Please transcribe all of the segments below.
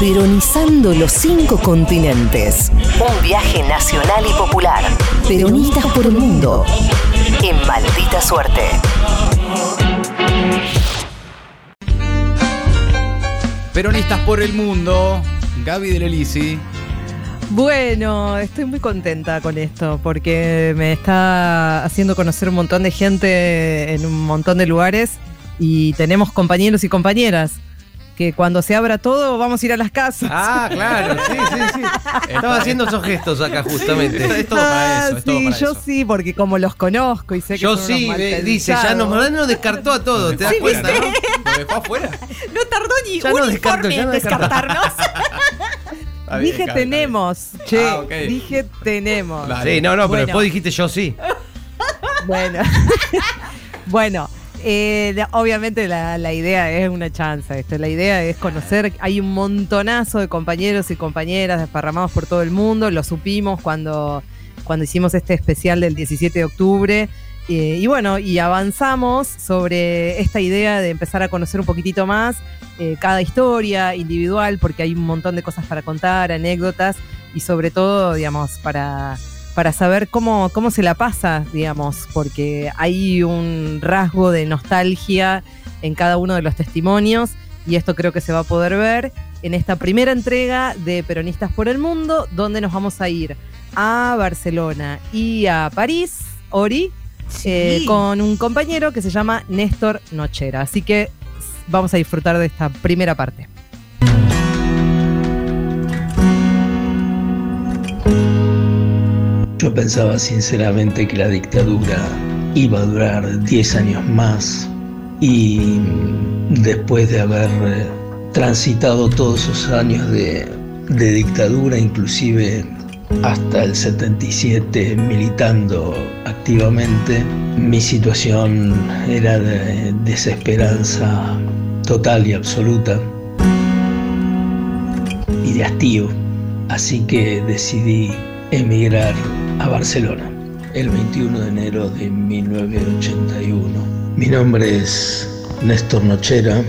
Peronizando los cinco continentes. Un viaje nacional y popular. Peronistas por el mundo. En maldita suerte. Peronistas por el mundo. Gaby del Elisi. Bueno, estoy muy contenta con esto porque me está haciendo conocer un montón de gente en un montón de lugares y tenemos compañeros y compañeras que cuando se abra todo vamos a ir a las casas. Ah, claro, sí, sí, sí. Estaba haciendo esos gestos acá justamente. Es todo para eso, es todo sí, para yo eso. sí, porque como los conozco y sé que Yo son sí, unos dice, ya nos, nos descartó a todos, ¿te das Sí, cuenta? no? ¿Lo dejó afuera? No tardó ni Ya un no informe ya en no descartarnos. Bien, Dije tenemos, che, Ah, dije tenemos. Sí, no, no, pero Bueno. después dijiste yo sí. Bueno, bueno eh, obviamente la, la idea es una chanza. Esto. La idea es conocer. Hay un montonazo de compañeros y compañeras desparramados por todo el mundo. Lo supimos cuando, cuando hicimos este especial del 17 de octubre. Eh, y bueno, y avanzamos sobre esta idea de empezar a conocer un poquitito más eh, cada historia individual, porque hay un montón de cosas para contar, anécdotas, y sobre todo, digamos, para para saber cómo, cómo se la pasa, digamos, porque hay un rasgo de nostalgia en cada uno de los testimonios y esto creo que se va a poder ver en esta primera entrega de Peronistas por el Mundo, donde nos vamos a ir a Barcelona y a París, Ori, eh, con un compañero que se llama Néstor Nochera. Así que vamos a disfrutar de esta primera parte. Yo pensaba sinceramente que la dictadura iba a durar 10 años más y después de haber eh, transitado todos esos años de, dictadura, inclusive hasta el 77 militando activamente, mi situación era de desesperanza total y absoluta y de hastío. Así que decidí emigrar a Barcelona el 21 de enero de 1981. Mi nombre es Néstor Nochera.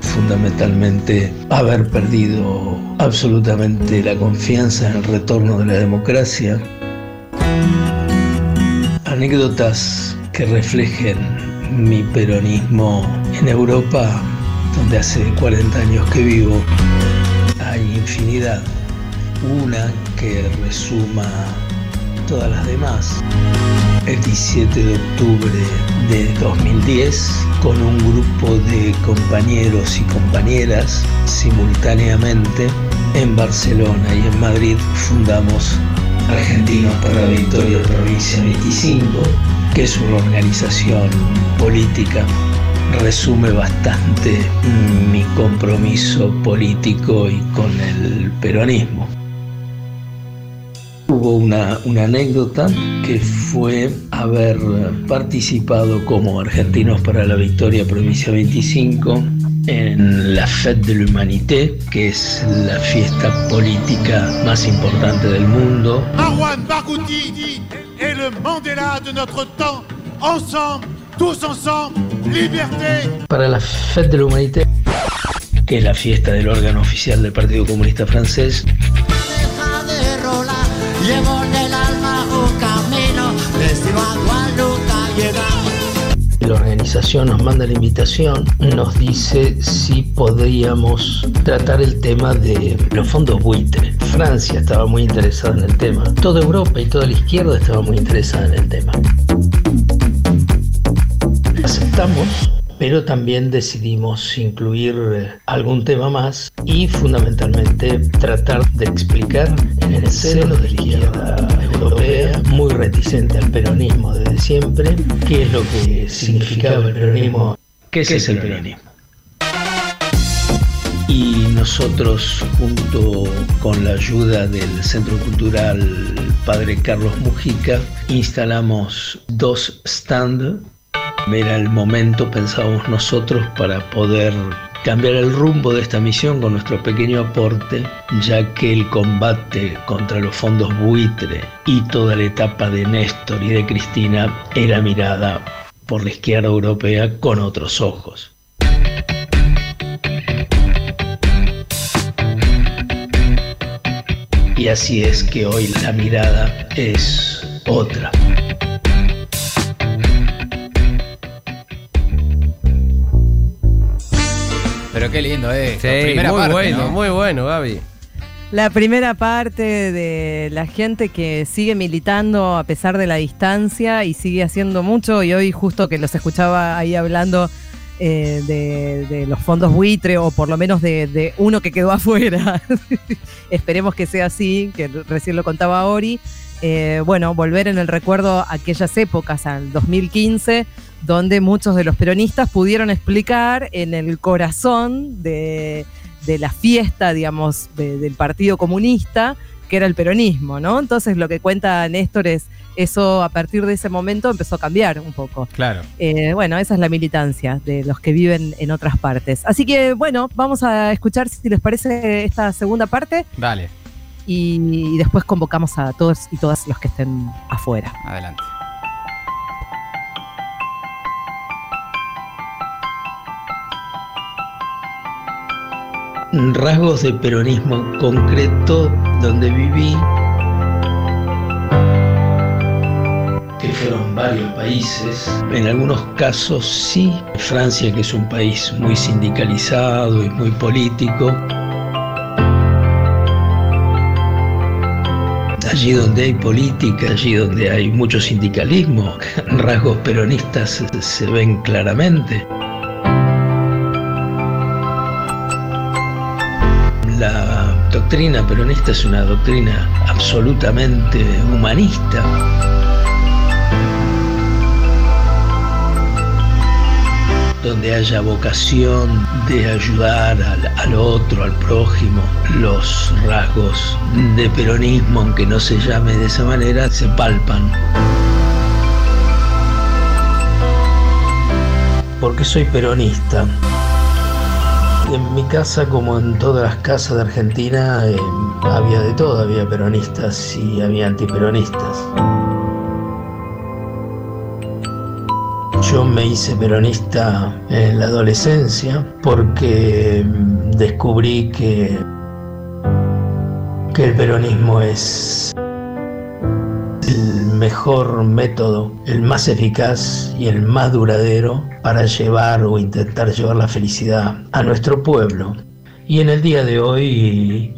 Fundamentalmente haber perdido absolutamente la confianza en el retorno de la democracia. Anécdotas que reflejen mi peronismo en Europa, donde hace 40 años que vivo, hay infinidad. Una que resuma todas las demás. El 17 de octubre de 2010, con un grupo de compañeros y compañeras, simultáneamente en Barcelona y en Madrid, fundamos Argentinos para la Victoria Provincia 25, que es una organización política. Resume bastante mi compromiso político y con el peronismo. Hubo una, una anécdota que fue haber participado como Argentinos para la Victoria Provincia 25 en la Fête de l'Humanité, que es la fiesta política más importante del mundo. Marwan Mandela de tous ensemble, liberté. Para la Fête de l'Humanité, que es la fiesta del órgano oficial del Partido Comunista Francés, deja de rolar. Llevo en el alma un camino, destino a Guadalupe llegar. La organización nos manda la invitación, nos dice si podríamos tratar el tema de los fondos buitre. Francia estaba muy interesada en el tema, toda Europa y toda la izquierda estaba muy interesada en el tema. Aceptamos, pero también decidimos incluir eh, algún tema más y fundamentalmente tratar de explicar en el seno de la izquierda europea, muy reticente al peronismo desde siempre, qué es lo que significaba el peronismo, qué es el peronismo. Y nosotros, junto con la ayuda del Centro Cultural Padre Carlos Mujica, instalamos dos stands era el momento, pensábamos nosotros, para poder cambiar el rumbo de esta misión con nuestro pequeño aporte, ya que el combate contra los fondos buitre y toda la etapa de Néstor y de Cristina era mirada por la izquierda europea con otros ojos. Y así es que hoy la mirada es otra. Pero qué lindo, eh. Sí, Primera muy parte, bueno, ¿no? muy bueno, Gaby. La primera parte de la gente que sigue militando a pesar de la distancia y sigue haciendo mucho y hoy justo que los escuchaba ahí hablando eh, de, de los fondos buitre o por lo menos de, de uno que quedó afuera. Esperemos que sea así, que recién lo contaba Ori. Eh, bueno, volver en el recuerdo a aquellas épocas, al 2015, donde muchos de los peronistas pudieron explicar en el corazón de, de la fiesta, digamos, de- del Partido Comunista, que era el peronismo, ¿no? Entonces lo que cuenta Néstor es, eso a partir de ese momento empezó a cambiar un poco. Claro. Eh, bueno, esa es la militancia de los que viven en otras partes. Así que, bueno, vamos a escuchar si les parece esta segunda parte Dale, y, y después convocamos a todos y todas los que estén afuera. adelante. Rasgos de peronismo concreto donde viví, que fueron varios países, en algunos casos sí, Francia que es un país muy sindicalizado y muy político, allí donde hay política, allí donde hay mucho sindicalismo, rasgos peronistas se- ven claramente. Doctrina peronista es una doctrina absolutamente humanista. Donde haya vocación de ayudar al, al otro, al prójimo, los rasgos de peronismo, aunque no se llame de esa manera, se palpan. Porque soy peronista. En mi casa, como en todas las casas de Argentina, eh, había de todo, había peronistas y había antiperonistas. Yo me hice peronista en la adolescencia porque mm, descubrí que, que el peronismo es mejor método, el más eficaz y el más duradero para llevar o intentar llevar la felicidad a nuestro pueblo. Y en el día de hoy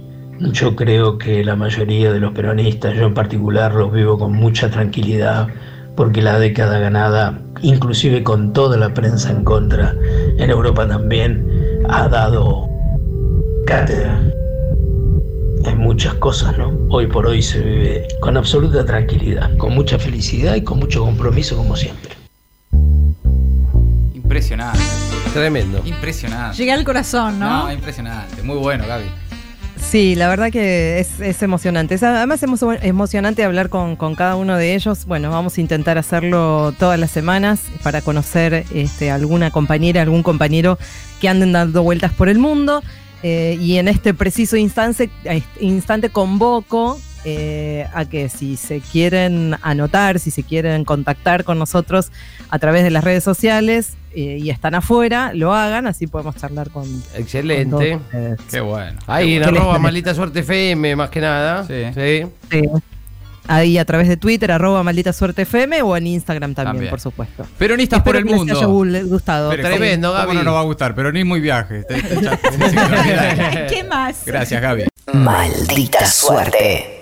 yo creo que la mayoría de los peronistas, yo en particular, los vivo con mucha tranquilidad porque la década ganada, inclusive con toda la prensa en contra, en Europa también, ha dado cátedra en muchas cosas, ¿no? Hoy por hoy se vive con absoluta tranquilidad, con mucha felicidad y con mucho compromiso como siempre. Impresionante. Tremendo. Impresionante. Llegué al corazón, ¿no? No, impresionante. Muy bueno, Gaby. Sí, la verdad que es, es emocionante. Es además es emo- emocionante hablar con, con cada uno de ellos. Bueno, vamos a intentar hacerlo todas las semanas para conocer este, alguna compañera, algún compañero que anden dando vueltas por el mundo. Eh, y en este preciso instante, instante convoco eh, a que si se quieren anotar, si se quieren contactar con nosotros a través de las redes sociales eh, y están afuera, lo hagan, así podemos charlar con, con todos Excelente. Qué bueno. Ahí en ¿Qué les arroba maldita suerte FM, más que nada. Sí. Sí. Sí. Ahí a través de Twitter, arroba maldita suerte FM o en Instagram también, También. por supuesto. Peronistas por Espero el que les mundo. haya gu- gustado. Pero Tremendo, ¿cómo- ¿Cómo Gaby. no nos va a gustar? Peronismo y viaje. ¿Qué más? Gracias, Gaby. Maldita suerte.